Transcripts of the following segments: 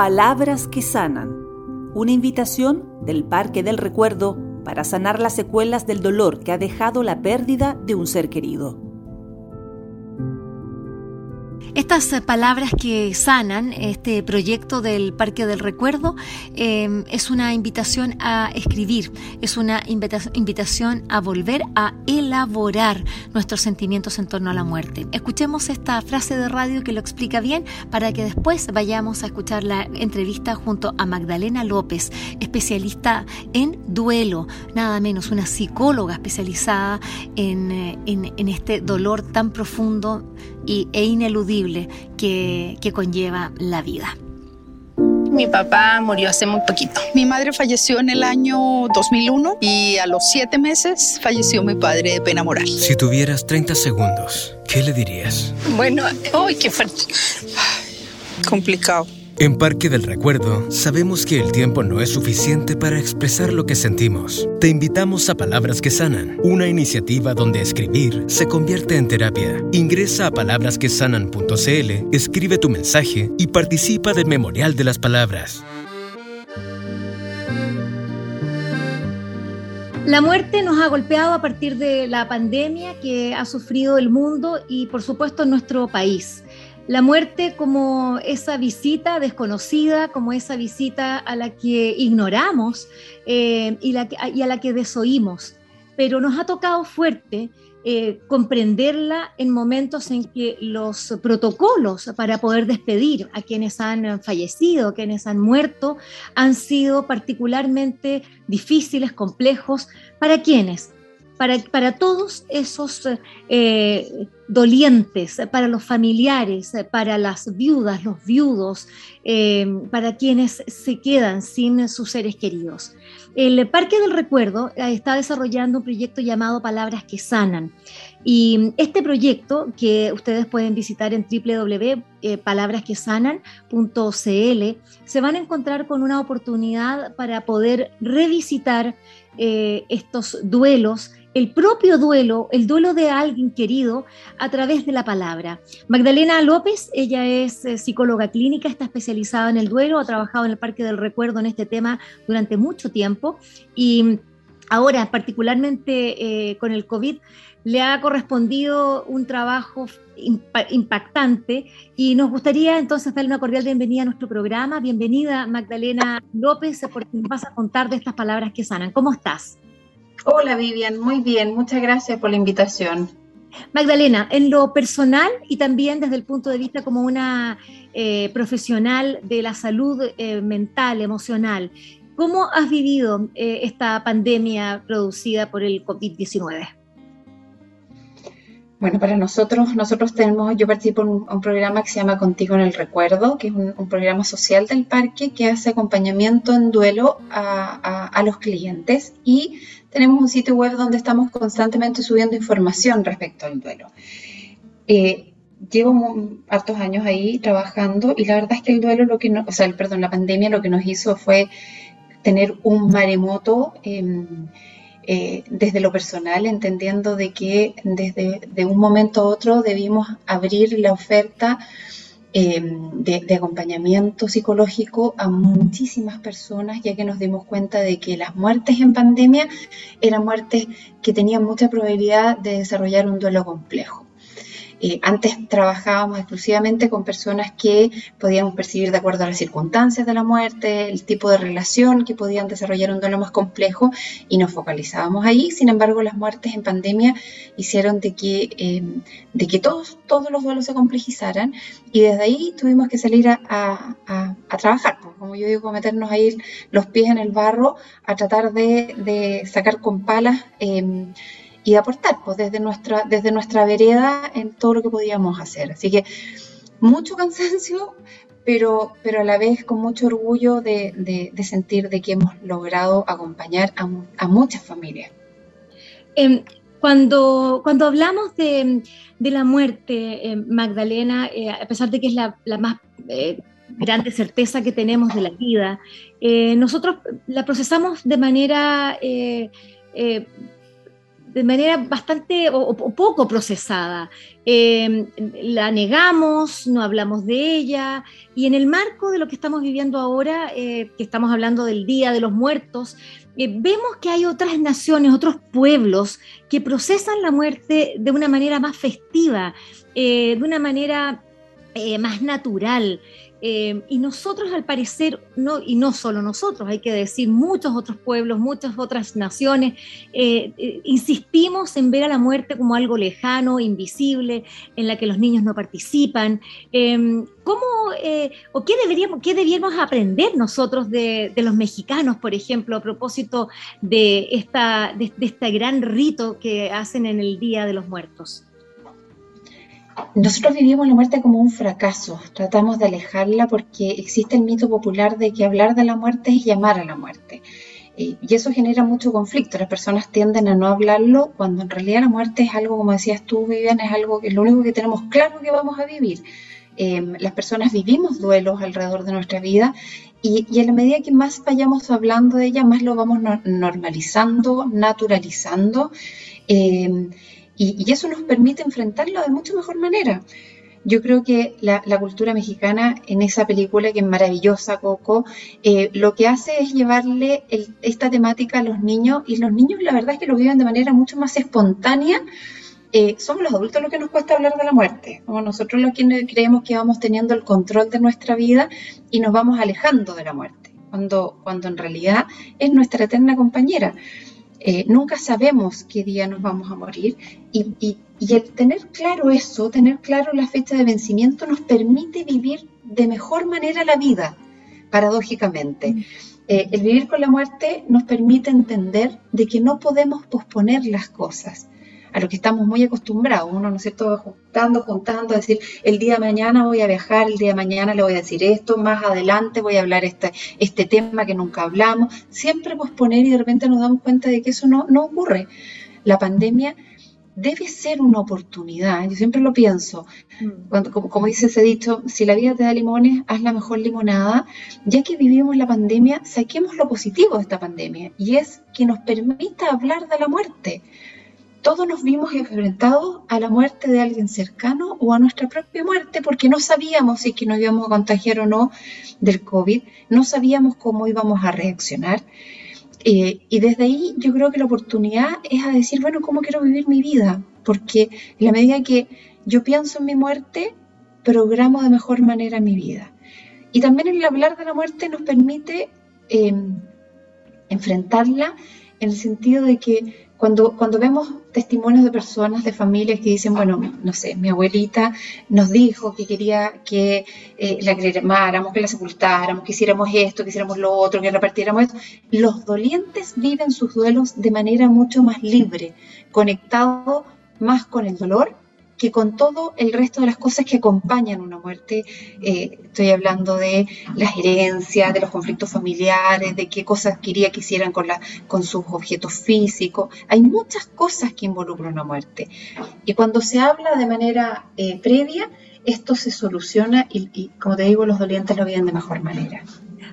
Palabras que sanan. Una invitación del Parque del Recuerdo para sanar las secuelas del dolor que ha dejado la pérdida de un ser querido. Estas eh, palabras que sanan este proyecto del Parque del Recuerdo em, es una invitación a escribir, es una invitación a volver a elaborar nuestros sentimientos en torno a la muerte. Escuchemos esta frase de radio que lo explica bien para que después vayamos a escuchar la entrevista junto a Magdalena López, especialista en duelo, nada menos una psicóloga especializada en, eh, en este dolor tan profundo e ineludible que, que conlleva la vida. Mi papá murió hace muy poquito. Mi madre falleció en el año 2001 y a los siete meses falleció mi padre de pena moral. Si tuvieras 30 segundos, ¿qué le dirías? Bueno, ¡ay, qué fuerte! Complicado. En Parque del Recuerdo sabemos que el tiempo no es suficiente para expresar lo que sentimos. Te invitamos a Palabras que Sanan, una iniciativa donde escribir se convierte en terapia. Ingresa a palabrasquesanan.cl, escribe tu mensaje y participa del Memorial de las Palabras. La muerte nos ha golpeado a partir de la pandemia que ha sufrido el mundo y por supuesto nuestro país la muerte como esa visita desconocida, como esa visita a la que ignoramos eh, y, a la que desoímos. Pero nos ha tocado fuerte eh, comprenderla en momentos en que los protocolos para poder despedir a quienes han fallecido, quienes han muerto, han sido particularmente difíciles, complejos. ¿Para quienes? Para, para todos esos eh, dolientes, para los familiares, para las viudas, los viudos, eh, para quienes se quedan sin sus seres queridos. El Parque del Recuerdo eh, está desarrollando un proyecto llamado Palabras que Sanan. Y este proyecto, que ustedes pueden visitar en www.palabrasquesanan.cl, se van a encontrar con una oportunidad para poder revisitar estos duelos el propio duelo, el duelo de alguien querido a través de la palabra. Magdalena López, ella es eh, psicóloga clínica, está especializada en el duelo, ha trabajado en el Parque del Recuerdo en este tema durante mucho tiempo y ahora, particularmente eh, con el COVID, le ha correspondido un trabajo impactante y nos gustaría entonces darle una cordial bienvenida a nuestro programa. Bienvenida Magdalena López, porque nos vas a contar de estas palabras que sanan. ¿Cómo estás? Hola Vivian, muy bien, muchas gracias por la invitación. Magdalena, en lo personal y también desde el punto de vista como una eh, profesional de la salud eh, mental, emocional, ¿cómo has vivido eh, esta pandemia producida por el COVID-19? Bueno, para nosotros, nosotros tenemos, yo participo en un, programa que se llama Contigo en el Recuerdo, que es un, programa social del parque que hace acompañamiento en duelo a, los clientes y tenemos un sitio web donde estamos constantemente subiendo información respecto al duelo. Eh, llevo hartos años ahí trabajando y la verdad es que el duelo, lo que no, o sea, el, perdón, la pandemia lo que nos hizo fue tener un maremoto em, eh, desde lo personal, entendiendo de que desde de un momento a otro debimos abrir la oferta Em, de, acompañamiento psicológico a muchísimas personas, ya que nos dimos cuenta de que las muertes en pandemia eran muertes que tenían mucha probabilidad de desarrollar un duelo complejo. Eh, antes trabajábamos exclusivamente con personas que podíamos percibir de acuerdo a las circunstancias de la muerte, el tipo de relación que podían desarrollar un duelo más complejo y nos focalizábamos ahí. Sin embargo, las muertes en pandemia hicieron de que, em, de que todos, todos los duelos se complejizaran y desde ahí tuvimos que salir a, trabajar, pues, como yo digo, meternos ahí los pies en el barro, a tratar de, sacar con palas. Em, y aportar pues, desde, nuestra, desde nuestra vereda en todo lo que podíamos hacer. Así que mucho cansancio, pero, pero a la vez con mucho orgullo de, sentir de que hemos logrado acompañar a, muchas familias. Em, cuando, cuando hablamos de, la muerte, eh, Magdalena, eh, a pesar de que es la, más eh, grande certeza que tenemos de la vida, nosotros la procesamos de manera de manera bastante o, poco procesada. Em, la negamos, no hablamos de ella, y en el marco de lo que estamos viviendo ahora, eh, que estamos hablando del Día de los Muertos, eh, vemos que hay otras naciones, otros pueblos que procesan la muerte de una manera más festiva, de una manera más natural. Eh, y nosotros al parecer, no, y no solo nosotros, hay que decir muchos otros pueblos, muchas otras naciones, eh, eh, insistimos en ver a la muerte como algo lejano, invisible, en la que los niños no participan. ¿Cómo o qué deberíamos, qué deberíamos aprender nosotros de, los mexicanos, por ejemplo, a propósito de, esta, de este gran rito que hacen en el Día de los Muertos? Nosotros vivimos la muerte como un fracaso, tratamos de alejarla porque existe el mito popular de que hablar de la muerte es llamar a la muerte. Y eso genera mucho conflicto. Las personas tienden a no hablarlo cuando en realidad la muerte es algo, como decías tú, Vivian, es algo que es lo único que tenemos claro que vamos a vivir. Em, las personas vivimos duelos alrededor de nuestra vida y, a la medida que más vayamos hablando de ella, más lo vamos normalizando, naturalizando. Eh, y, eso nos permite enfrentarlo de mucho mejor manera. Yo creo que la, cultura mexicana en esa película, que es maravillosa, Coco, eh, lo que hace es llevarle esta temática a los niños y los niños la verdad es que lo viven de manera mucho más espontánea. Eh, somos los adultos los que nos cuesta hablar de la muerte, somos nosotros los que creemos que vamos teniendo el control de nuestra vida y nos vamos alejando de la muerte, cuando, cuando en realidad es nuestra eterna compañera. Eh, nunca sabemos qué día nos vamos a morir y, el tener claro eso, tener claro la fecha de vencimiento nos permite vivir de mejor manera la vida, paradójicamente. Mm. Eh, el vivir con la muerte nos permite entender de que no podemos posponer las cosas a lo que estamos muy acostumbrados. Uno, ¿no es cierto?, juntando, juntando, decir, el día de mañana voy a viajar, el día de mañana le voy a decir esto, más adelante voy a hablar este, este tema que nunca hablamos. Siempre posponer y de repente nos damos cuenta de que eso no, no ocurre. La pandemia debe ser una oportunidad, yo siempre lo pienso, mm. Cuando, como, como, dice ese dicho, si la vida te da limones, haz la mejor limonada, ya que vivimos la pandemia, saquemos lo positivo de esta pandemia, y es que nos permita hablar de la muerte, todos nos vimos enfrentados a la muerte de alguien cercano o a nuestra propia muerte porque no sabíamos si que nos íbamos a contagiar o no del COVID, no sabíamos cómo íbamos a reaccionar. Eh, y desde ahí yo creo que la oportunidad es a decir, bueno, ¿cómo quiero vivir mi vida? Porque en la medida que yo pienso en mi muerte, programo de mejor manera mi vida. Y también el hablar de la muerte nos permite em, enfrentarla en el sentido de que cuando, cuando vemos testimonios de personas, de familias que dicen, bueno, no sé, mi abuelita nos dijo que quería que eh, la cremáramos, que la sepultáramos, que hiciéramos esto, que hiciéramos lo otro, que repartiéramos esto. Los dolientes viven sus duelos de manera mucho más libre, conectado más con el dolor que con todo el resto de las cosas que acompañan una muerte. Eh, estoy hablando de las herencias, de los conflictos familiares, de qué cosas quería que hicieran con, la, con sus objetos físicos. Hay muchas cosas que involucran una muerte. Y cuando se habla de manera eh, previa, esto se soluciona y, como te digo, los dolientes lo viven de mejor manera.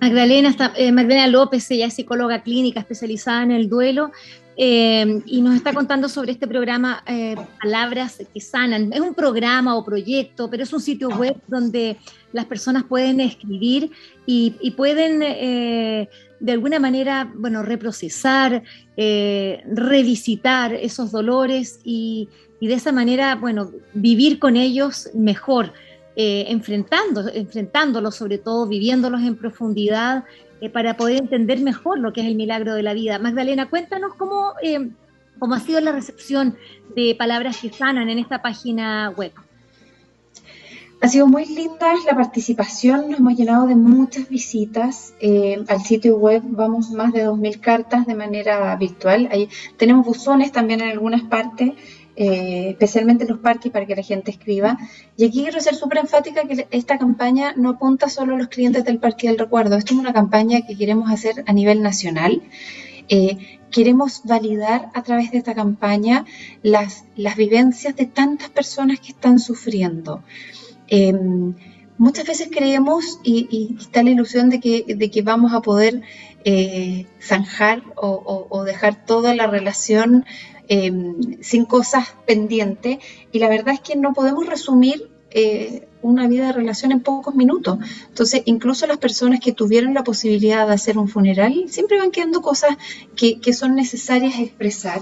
Magdalena, eh, Magdalena López, ella es psicóloga clínica especializada en el duelo, eh, y nos está contando sobre este programa eh, Palabras que Sanan. Es un programa o proyecto, pero es un sitio web donde las personas pueden escribir y, pueden eh, de alguna manera, bueno, reprocesar, revisitar esos dolores y, y, de esa manera, bueno, vivir con ellos mejor. enfrentando, enfrentándolos, sobre todo viviéndolos en profundidad eh, para poder entender mejor lo que es el milagro de la vida. Magdalena, cuéntanos cómo, eh, cómo ha sido la recepción de Palabras que Sanan en esta página web. Ha sido muy linda la participación, nos hemos llenado de muchas visitas. Eh, al sitio web vamos más de 2.000 cartas de manera virtual. Ahí tenemos buzones también en algunas partes eh, especialmente en los parques, para que la gente escriba. Y aquí quiero ser súper enfática que esta campaña no apunta solo a los clientes del Parque del Recuerdo, esto es una campaña que queremos hacer a nivel nacional. Eh, queremos validar a través de esta campaña las, las vivencias de tantas personas que están sufriendo. Em, muchas veces creemos y, está la ilusión de que, de que vamos a poder eh, zanjar o, dejar toda la relación em, sin cosas pendientes y la verdad es que no podemos resumir eh, una vida de relación en pocos minutos. Entonces, incluso las personas que tuvieron la posibilidad de hacer un funeral, siempre van quedando cosas que, son necesarias expresar.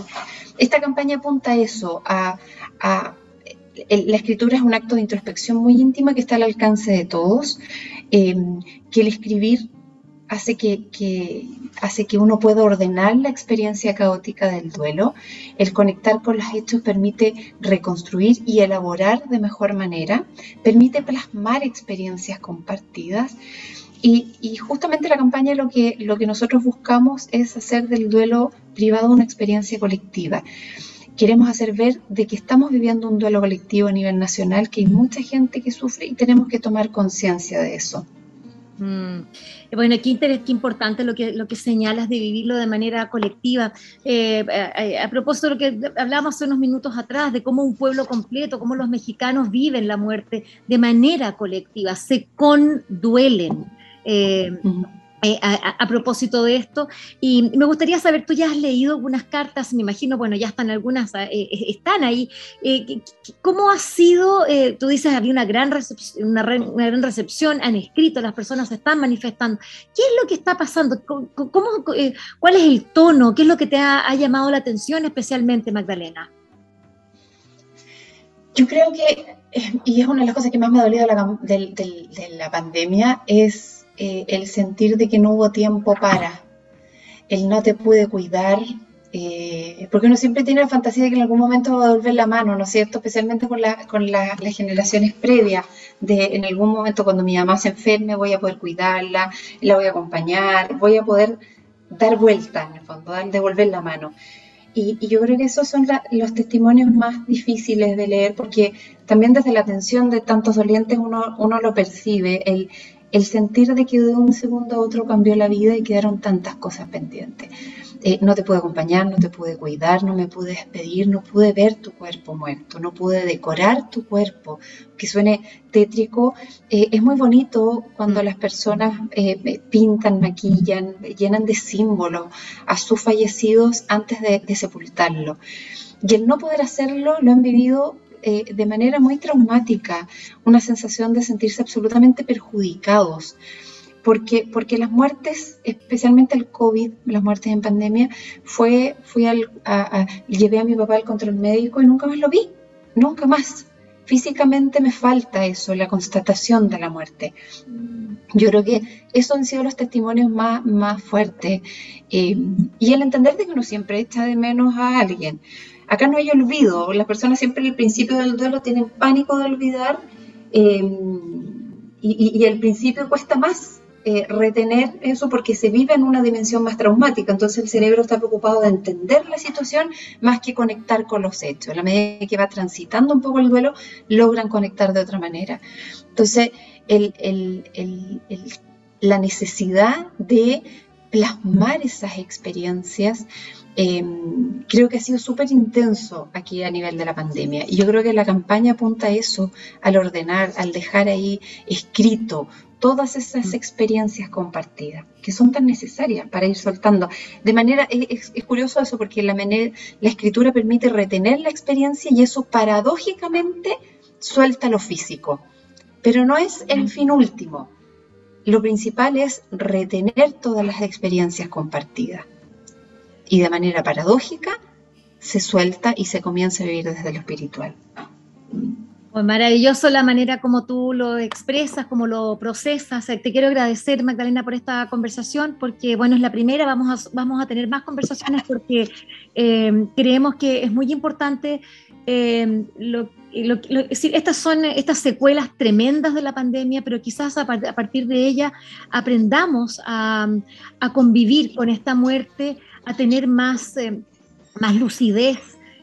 Esta campaña apunta a eso, a, la escritura es un acto de introspección muy íntima que está al alcance de todos, eh, que el escribir hace que, hace que uno pueda ordenar la experiencia caótica del duelo. El conectar con los hechos permite reconstruir y elaborar de mejor manera, permite plasmar experiencias compartidas. Y, justamente la campaña lo que, lo que nosotros buscamos es hacer del duelo privado una experiencia colectiva. Queremos hacer ver de que estamos viviendo un duelo colectivo a nivel nacional, que hay mucha gente que sufre y tenemos que tomar conciencia de eso. Mm. Bueno, qué, interés, qué importante lo que, lo que señalas de vivirlo de manera colectiva. Eh, a, a, propósito de lo que hablábamos hace unos minutos atrás, de cómo un pueblo completo, cómo los mexicanos viven la muerte de manera colectiva, se conduelen. Eh, eh, a, propósito de esto. Y me gustaría saber, tú ya has leído algunas cartas, me imagino, bueno, ya están algunas, eh, eh, están ahí. ¿Cómo ha sido? tú dices, había una gran, recepción, una, gran recepción, han escrito, las personas se están manifestando. ¿Qué es lo que está pasando? ¿Cómo, ¿Cuál es el tono? ¿Qué es lo que te ha, llamado la atención especialmente, Magdalena? Yo creo que, y es una de las cosas que más me ha dolido de la pandemia, es eh, el sentir de que no hubo tiempo para, el no te pude cuidar, eh, porque uno siempre tiene la fantasía de que en algún momento va a volver la mano, ¿no es cierto? Especialmente con, la, con las generaciones previas, de en algún momento cuando mi mamá se enferme voy a poder cuidarla, la voy a acompañar, voy a poder dar vuelta en el fondo, devolver la mano. Y, yo creo que esos son los testimonios más difíciles de leer porque también desde la atención de tantos dolientes uno, uno lo percibe, el, el sentir de que de un segundo a otro cambió la vida y quedaron tantas cosas pendientes. Eh, no te pude acompañar, no te pude cuidar, no me pude despedir, no pude ver tu cuerpo muerto, no pude decorar tu cuerpo, que suene tétrico. Eh, es muy bonito cuando las personas eh, pintan, maquillan, llenan de símbolos a sus fallecidos antes de, de sepultarlo. Y el no poder hacerlo lo han vivido eh, de manera muy traumática, una sensación de sentirse absolutamente perjudicados. Porque, porque las muertes, especialmente el COVID, las muertes en pandemia, fue, fui al, llevé a mi papá al control médico y nunca más lo vi, nunca más. Físicamente me falta eso, la constatación de la muerte. Yo creo que esos han sido los testimonios más, más fuertes. Eh, y el entender de que uno siempre echa de menos a alguien. Acá no hay olvido, las personas siempre en el principio del duelo tienen pánico de olvidar eh, y, al principio cuesta más eh, retener eso porque se vive en una dimensión más traumática, entonces el cerebro está preocupado de entender la situación más que conectar con los hechos. A la medida que va transitando un poco el duelo, logran conectar de otra manera. Entonces, la necesidad de plasmar esas experiencias Em, creo que ha sido súper intenso aquí a nivel de la pandemia. Y yo creo que la campaña apunta a eso, al ordenar, al dejar ahí escrito todas esas mm. experiencias compartidas, que son tan necesarias para ir soltando. De manera, es, curioso eso, porque la, la escritura permite retener la experiencia y eso paradójicamente suelta lo físico. Pero no es el mm. fin último. Lo principal es retener todas las experiencias compartidas y de manera paradójica se suelta y se comienza a vivir desde lo espiritual. Pues maravilloso la manera como tú lo expresas, como lo procesas. Te quiero agradecer, Magdalena, por esta conversación, porque, bueno, es la primera, vamos a, vamos a tener más conversaciones porque eh, creemos que es muy importante eh, lo, estas son estas secuelas tremendas de la pandemia, pero quizás a, partir de ella aprendamos a, convivir con esta muerte, a tener más, eh, más lucidez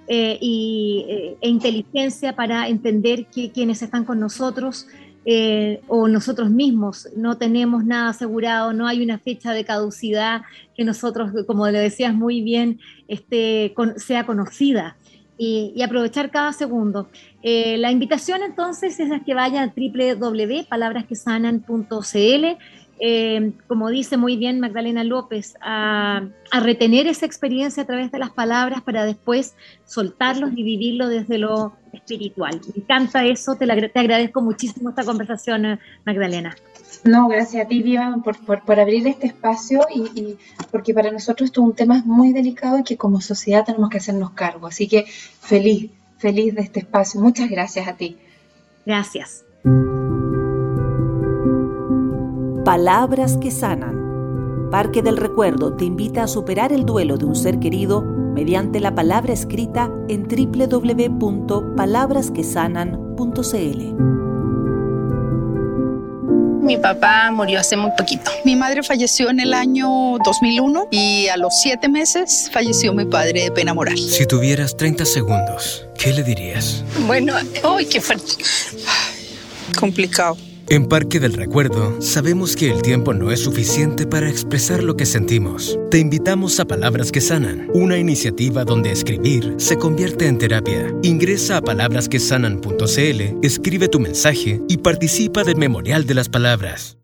eh, y, eh, e inteligencia para entender que quienes están con nosotros o nosotros mismos no tenemos nada asegurado, no hay una fecha de caducidad que nosotros, como le decías muy bien, este, sea conocida. Y, aprovechar cada segundo. Eh, la invitación entonces es que vayan a www.palabrasquesanan.cl eh, como dice muy bien Magdalena López, a, retener esa experiencia a través de las palabras para después soltarlos y vivirlo desde lo espiritual. Me encanta eso, te, te agradezco muchísimo esta conversación, Magdalena. No, gracias a ti, Viva, por, por, abrir este espacio y, porque para nosotros esto es un tema muy delicado y que como sociedad tenemos que hacernos cargo. Así que feliz, feliz de este espacio. Muchas gracias a ti. Gracias. Palabras que sanan. Parque del Recuerdo te invita a superar el duelo de un ser querido mediante la palabra escrita en www.palabrasquesanan.cl. Mi papá murió hace muy poquito. Mi madre falleció en el año 2001 y a los siete meses falleció mi padre de pena moral. Si tuvieras 30 segundos, ¿qué le dirías? Bueno, ¡ay, qué fuerte! Complicado. En Parque del Recuerdo, sabemos que el tiempo no es suficiente para expresar lo que sentimos. Te invitamos a Palabras que Sanan, una iniciativa donde escribir se convierte en terapia. Ingresa a palabrasquesanan.cl, escribe tu mensaje y participa del Memorial de las Palabras.